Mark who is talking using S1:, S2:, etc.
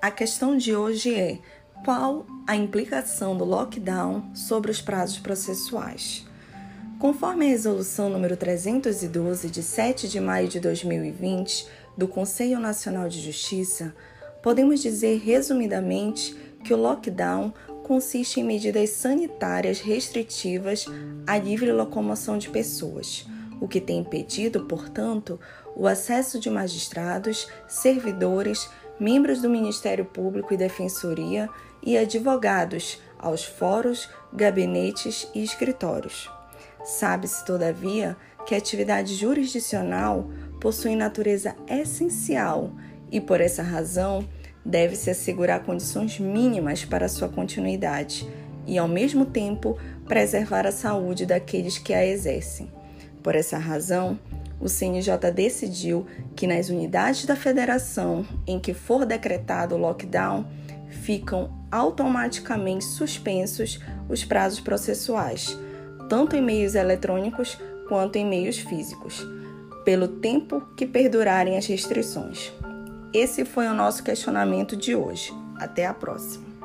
S1: A questão de hoje é: qual a implicação do lockdown sobre os prazos processuais? Conforme a resolução número 312 de 7 de maio de 2020 do Conselho Nacional de Justiça, podemos dizer resumidamente que o lockdown consiste em medidas sanitárias restritivas à livre locomoção de pessoas, o que tem impedido, portanto, o acesso de magistrados, servidores, membros do Ministério Público e Defensoria e advogados aos fóruns, gabinetes e escritórios. Sabe-se, todavia, que a atividade jurisdicional possui natureza essencial e, por essa razão, deve-se assegurar condições mínimas para sua continuidade e, ao mesmo tempo, preservar a saúde daqueles que a exercem. Por essa razão, o CNJ decidiu que nas unidades da federação em que for decretado o lockdown, ficam automaticamente suspensos os prazos processuais tanto em meios eletrônicos quanto em meios físicos, pelo tempo que perdurarem as restrições. Esse foi o nosso questionamento de hoje. Até a próxima!